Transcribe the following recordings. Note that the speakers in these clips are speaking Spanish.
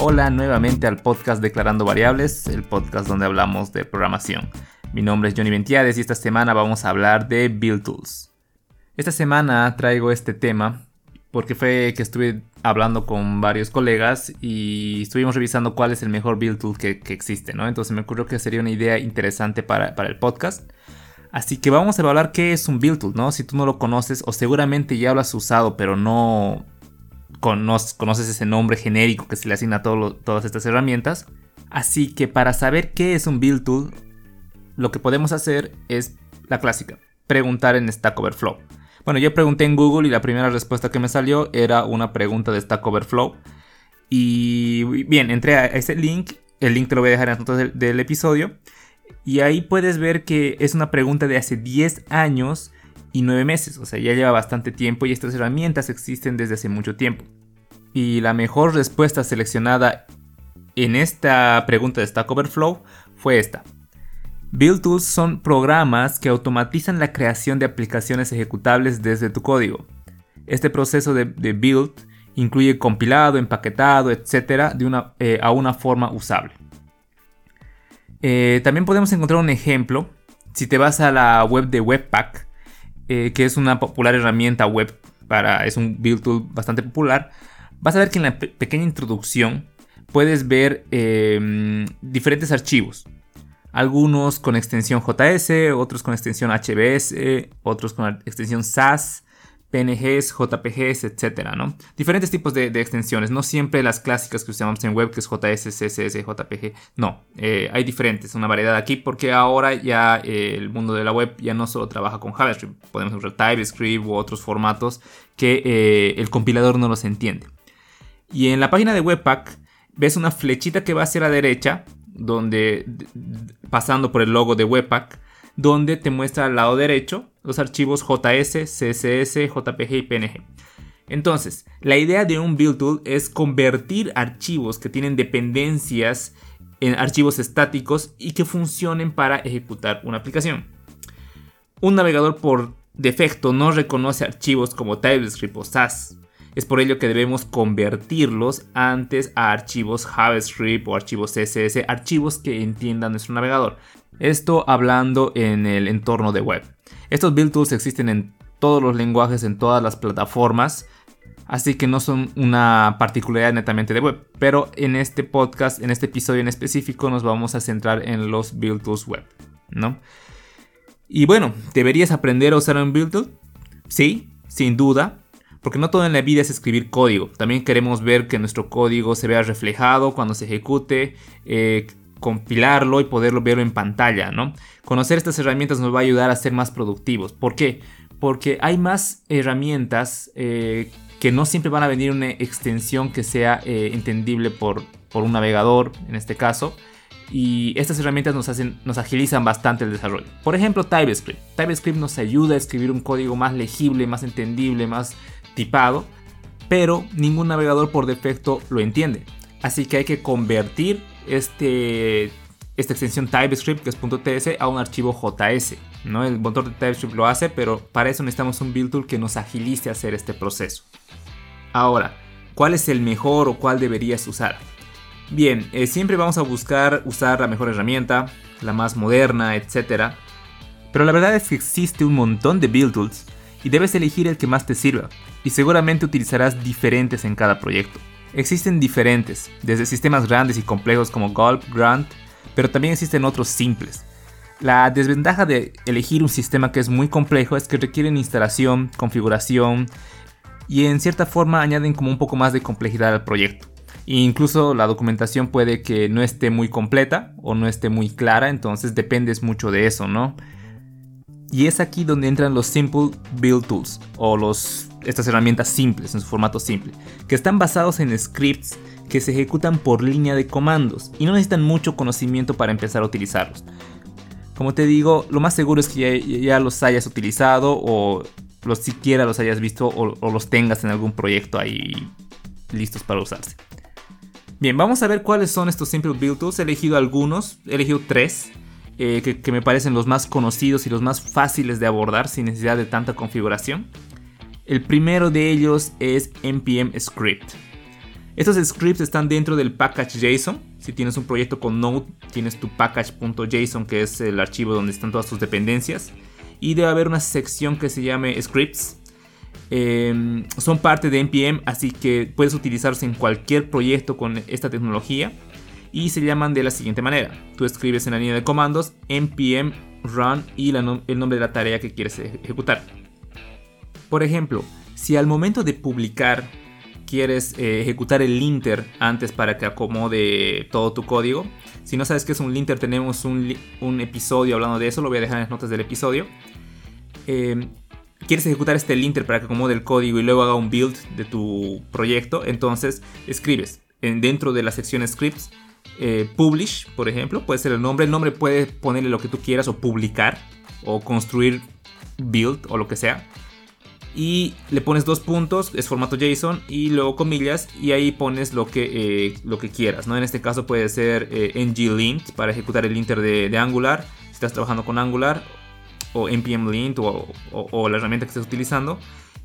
Hola nuevamente al podcast Declarando Variables, el podcast donde hablamos de programación. Mi nombre es Johnny Ventiades y esta semana vamos a hablar de Build Tools. Esta semana traigo este tema porque fue que estuve hablando con varios colegas y estuvimos revisando cuál es el mejor build tool que, existe, ¿no? Entonces me ocurrió que sería una idea interesante para, para, el podcast. Así que vamos a evaluar qué es un build tool, ¿no? Si tú no lo conoces o seguramente ya lo has usado pero no, conoces ese nombre genérico que se le asigna a todas estas herramientas. Así que para saber qué es un build tool, lo que podemos hacer es la clásica, preguntar en Stack Overflow. Bueno, yo pregunté en Google y la primera respuesta que me salió era una pregunta de Stack Overflow. Y bien, entré a ese link, el link te lo voy a dejar en las del, del episodio. Y ahí puedes ver que es una pregunta de hace 10 años y 9 meses, o sea, ya lleva bastante tiempo y estas herramientas existen desde hace mucho tiempo. Y la mejor respuesta seleccionada en esta pregunta de Stack Overflow fue esta. Build Tools son programas que automatizan la creación de aplicaciones ejecutables desde tu código. Este proceso de, build incluye compilado, empaquetado, etc. De una, eh, a una forma usable. Eh, también podemos encontrar un ejemplo. Si te vas a la web de Webpack, eh, que es una popular herramienta web para, es un build tool bastante popular, vas a ver que en la pequeña introducción puedes ver em, diferentes archivos. Algunos con extensión JS, otros con extensión HBS, otros con extensión SAS, PNGs, JPGs, etcétera, ¿no? Diferentes tipos de, extensiones, no siempre las clásicas que usamos en web, que es JS, CSS, JPG, no, eh, hay diferentes, una variedad aquí, porque ahora ya eh, el mundo de la web ya no solo trabaja con JavaScript, podemos usar TypeScript u otros formatos que eh, el compilador no los entiende. Y en la página de Webpack ves una flechita que va hacia la derecha, donde pasando por el logo de Webpack, donde te muestra al lado derecho los archivos JS, CSS, JPG y PNG. Entonces, la idea de un build tool es convertir archivos que tienen dependencias en archivos estáticos y que funcionen para ejecutar una aplicación. Un navegador por defecto no reconoce archivos como TypeScript o SAS. Es por ello que debemos convertirlos antes a archivos JavaScript o archivos CSS, archivos que entienda nuestro navegador. Esto hablando en el entorno de web. Estos build tools existen en todos los lenguajes, en todas las plataformas, así que no son una particularidad netamente de web. Pero en este podcast, en este episodio en específico, nos vamos a centrar en los build tools web, ¿no? Y bueno, ¿deberías aprender a usar un build tool? Sí, sin duda. Porque no todo en la vida es escribir código. También queremos ver que nuestro código se vea reflejado cuando se ejecute, eh, compilarlo y poderlo verlo en pantalla, ¿no? Conocer estas herramientas nos va a ayudar a ser más productivos. ¿Por qué? Porque hay más herramientas eh, que no siempre van a venir una extensión que sea eh, entendible por, por un navegador, en este caso. Y estas herramientas nos, hacen, nos agilizan bastante el desarrollo. Por ejemplo, TypeScript. TypeScript nos ayuda a escribir un código más legible, más entendible, más tipado. Pero ningún navegador por defecto lo entiende. Así que hay que convertir este, esta extensión TypeScript, que es .ts, a un archivo JS. ¿no? El motor de TypeScript lo hace, pero para eso necesitamos un build tool que nos agilice hacer este proceso. Ahora, ¿cuál es el mejor o cuál deberías usar? Bien, eh, siempre vamos a buscar usar la mejor herramienta, la más moderna, etc. Pero la verdad es que existe un montón de build tools y debes elegir el que más te sirva, y seguramente utilizarás diferentes en cada proyecto. Existen diferentes, desde sistemas grandes y complejos como Gulp, Grant, pero también existen otros simples. La desventaja de elegir un sistema que es muy complejo es que requieren instalación, configuración y en cierta forma añaden como un poco más de complejidad al proyecto. E incluso la documentación puede que no esté muy completa o no esté muy clara, entonces dependes mucho de eso, ¿no? Y es aquí donde entran los Simple Build Tools o los estas herramientas simples en su formato simple, que están basados en scripts que se ejecutan por línea de comandos y no necesitan mucho conocimiento para empezar a utilizarlos. Como te digo, lo más seguro es que ya, los hayas utilizado o los siquiera los hayas visto o, los tengas en algún proyecto ahí listos para usarse. Bien, vamos a ver cuáles son estos Simple Build Tools. He elegido algunos, he elegido tres eh, que me parecen los más conocidos y los más fáciles de abordar sin necesidad de tanta configuración. El primero de ellos es npm script. Estos scripts están dentro del package JSON. Si tienes un proyecto con Node, tienes tu package.json, que es el archivo donde están todas tus dependencias. Y debe haber una sección que se llame scripts. Em, son parte de npm, así que puedes utilizarse en cualquier proyecto con esta tecnología. Y se llaman de la siguiente manera. Tú escribes en la línea de comandos npm run y el nombre de la tarea que quieres ejecutar. Por ejemplo, si al momento de publicar quieres eh, ejecutar el linter antes para que acomode todo tu código. Si no sabes qué es un linter, tenemos un, episodio hablando de eso, lo voy a dejar en las notas del episodio. Em, quieres ejecutar este linter para que acomode el código y luego haga un build de tu proyecto, entonces escribes en, dentro de la sección scripts eh, publish, por ejemplo, puede ser el nombre. El nombre puede ponerle lo que tú quieras o publicar o construir build o lo que sea y le pones dos puntos, es formato JSON y luego comillas y ahí pones lo que, eh, lo que quieras, ¿no? En este caso puede ser eh, nglint para ejecutar el linter de, Angular, si estás trabajando con Angular o npm lint o, la herramienta que estés utilizando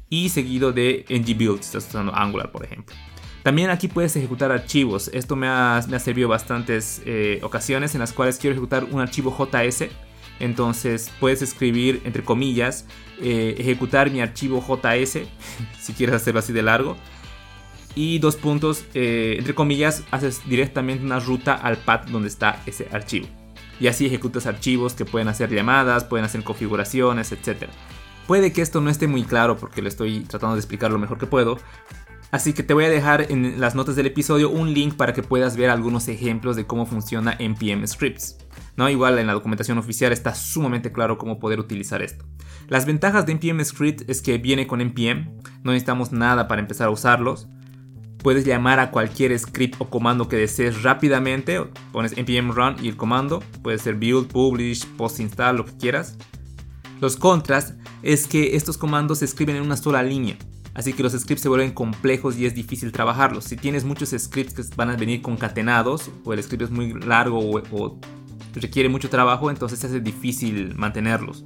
y seguido de ngbuild si estás usando Angular, por ejemplo. También aquí puedes ejecutar archivos. Esto me ha, me ha servido bastantes eh, ocasiones en las cuales quiero ejecutar un archivo JS entonces puedes escribir entre comillas, eh, ejecutar mi archivo JS, si quieres hacerlo así de largo. Y dos puntos, eh, entre comillas, haces directamente una ruta al path donde está ese archivo. Y así ejecutas archivos que pueden hacer llamadas, pueden hacer configuraciones, etc. Puede que esto no esté muy claro porque le estoy tratando de explicar lo mejor que puedo. Así que te voy a dejar en las notas del episodio un link para que puedas ver algunos ejemplos de cómo funciona npm scripts. ¿no? Igual en la documentación oficial está sumamente claro cómo poder utilizar esto. Las ventajas de npm script es que viene con npm, no necesitamos nada para empezar a usarlos. Puedes llamar a cualquier script o comando que desees rápidamente, pones npm run y el comando, puede ser build, publish, post install, lo que quieras. Los contras es que estos comandos se escriben en una sola línea, así que los scripts se vuelven complejos y es difícil trabajarlos. Si tienes muchos scripts que van a venir concatenados, o el script es muy largo o requiere mucho trabajo, entonces se hace difícil mantenerlos.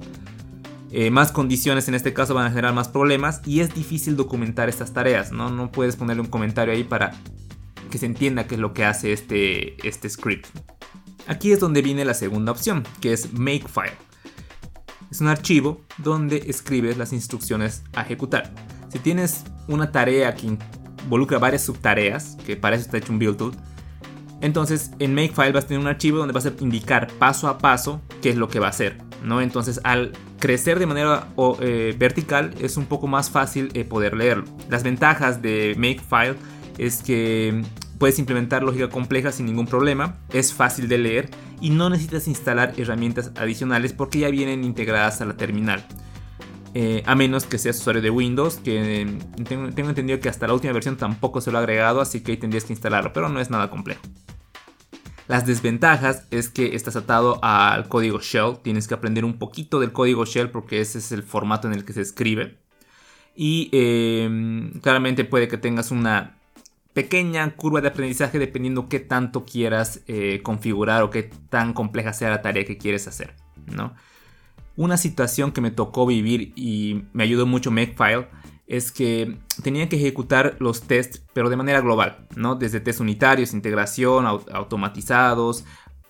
Eh, más condiciones en este caso van a generar más problemas y es difícil documentar estas tareas, ¿no? No puedes ponerle un comentario ahí para que se entienda qué es lo que hace este, este script. Aquí es donde viene la segunda opción, que es Makefile. Es un archivo donde escribes las instrucciones a ejecutar. Si tienes una tarea que involucra varias subtareas, que para eso está hecho un build tool, entonces en Makefile vas a tener un archivo donde vas a indicar paso a paso qué es lo que va a hacer. ¿no? Entonces al crecer de manera eh, vertical es un poco más fácil eh, poder leerlo. Las ventajas de Makefile es que puedes implementar lógica compleja sin ningún problema, es fácil de leer y no necesitas instalar herramientas adicionales porque ya vienen integradas a la terminal. Eh, a menos que seas usuario de Windows, que tengo, tengo, entendido que hasta la última versión tampoco se lo ha agregado, así que ahí tendrías que instalarlo, pero no es nada complejo. Las desventajas es que estás atado al código shell, tienes que aprender un poquito del código shell porque ese es el formato en el que se escribe. Y em, claramente puede que tengas una pequeña curva de aprendizaje dependiendo qué tanto quieras eh, configurar o qué tan compleja sea la tarea que quieres hacer. ¿no? Una situación que me tocó vivir y me ayudó mucho Makefile es que tenía que ejecutar los tests, pero de manera global, ¿no? Desde test unitarios, integración, automatizados,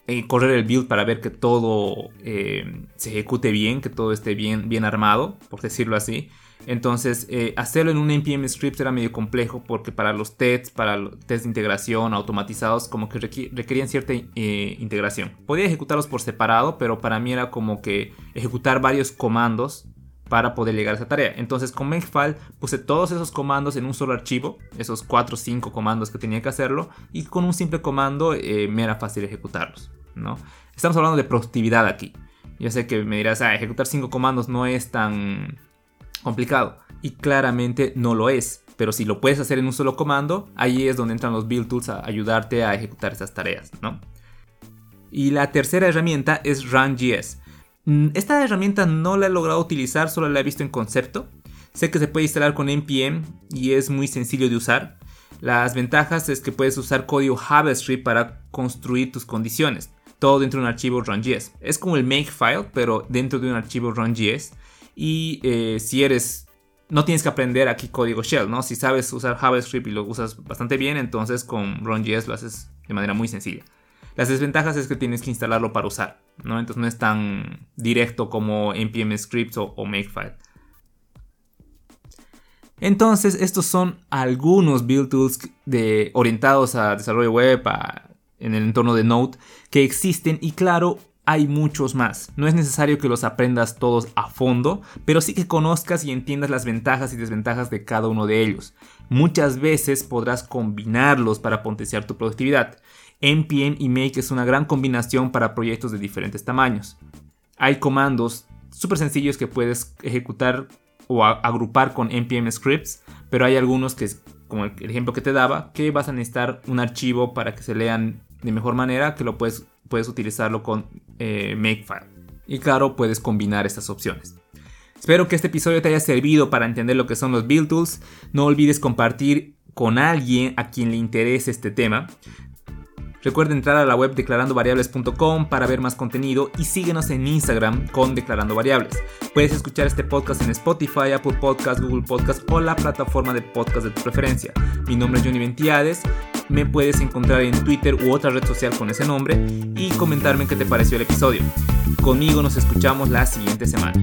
eh, correr el build para ver que todo eh, se ejecute bien, que todo esté bien, bien armado, por decirlo así. Entonces, eh, hacerlo en un npm script era medio complejo porque para los tests, para los tests de integración automatizados, como que requerían cierta integración. Podía ejecutarlos por separado, pero para mí era como que ejecutar varios comandos para poder llegar a esa tarea. Entonces con Makefile puse todos esos comandos en un solo archivo, esos 4 o 5 comandos que tenía que hacerlo, y con un simple comando eh, me era fácil ejecutarlos. ¿no? Estamos hablando de productividad aquí. Yo sé que me dirás, ah, ejecutar 5 comandos no es tan complicado. Y claramente no lo es. Pero si lo puedes hacer en un solo comando, ahí es donde entran los build tools a ayudarte a ejecutar esas tareas. ¿no? Y la tercera herramienta es RunGS. Mm, esta herramienta no la he logrado utilizar, solo la he visto en concepto. Sé que se puede instalar con npm y es muy sencillo de usar. Las ventajas es que puedes usar código JavaScript para construir tus condiciones. Todo dentro de un archivo run.js. Es como el makefile, pero dentro de un archivo run.js. Y eh, si eres no tienes que aprender aquí código shell, ¿no? Si sabes usar JavaScript y lo usas bastante bien, entonces con RunJS lo haces de manera muy sencilla. Las desventajas es que tienes que instalarlo para usar, ¿no? Entonces no es tan directo como npm scripts o, Makefile. Entonces, estos son algunos build tools de, orientados a desarrollo web en el entorno de Node que existen y claro, hay muchos más. No es necesario que los aprendas todos a fondo, pero sí que conozcas y entiendas las ventajas y desventajas de cada uno de ellos. Muchas veces podrás combinarlos para potenciar tu productividad. npm y make es una gran combinación para proyectos de diferentes tamaños. Hay comandos súper sencillos que puedes ejecutar o agrupar con npm scripts, pero hay algunos que, como el ejemplo que te daba, que vas a necesitar un archivo para que se lean de mejor manera, que lo puedes puedes utilizarlo con eh, Makefile. Y claro, puedes combinar estas opciones. Espero que este episodio te haya servido para entender lo que son los build tools. No olvides compartir con alguien a quien le interese este tema. Recuerda entrar a la web declarandovariables.com para ver más contenido y síguenos en Instagram con Declarando Variables. Puedes escuchar este podcast en Spotify, Apple Podcast, Google Podcast o la plataforma de podcast de tu preferencia. Mi nombre es Johnny Ventiades. Me puedes encontrar en Twitter u otra red social con ese nombre y comentarme qué te pareció el episodio. Conmigo nos escuchamos la siguiente semana.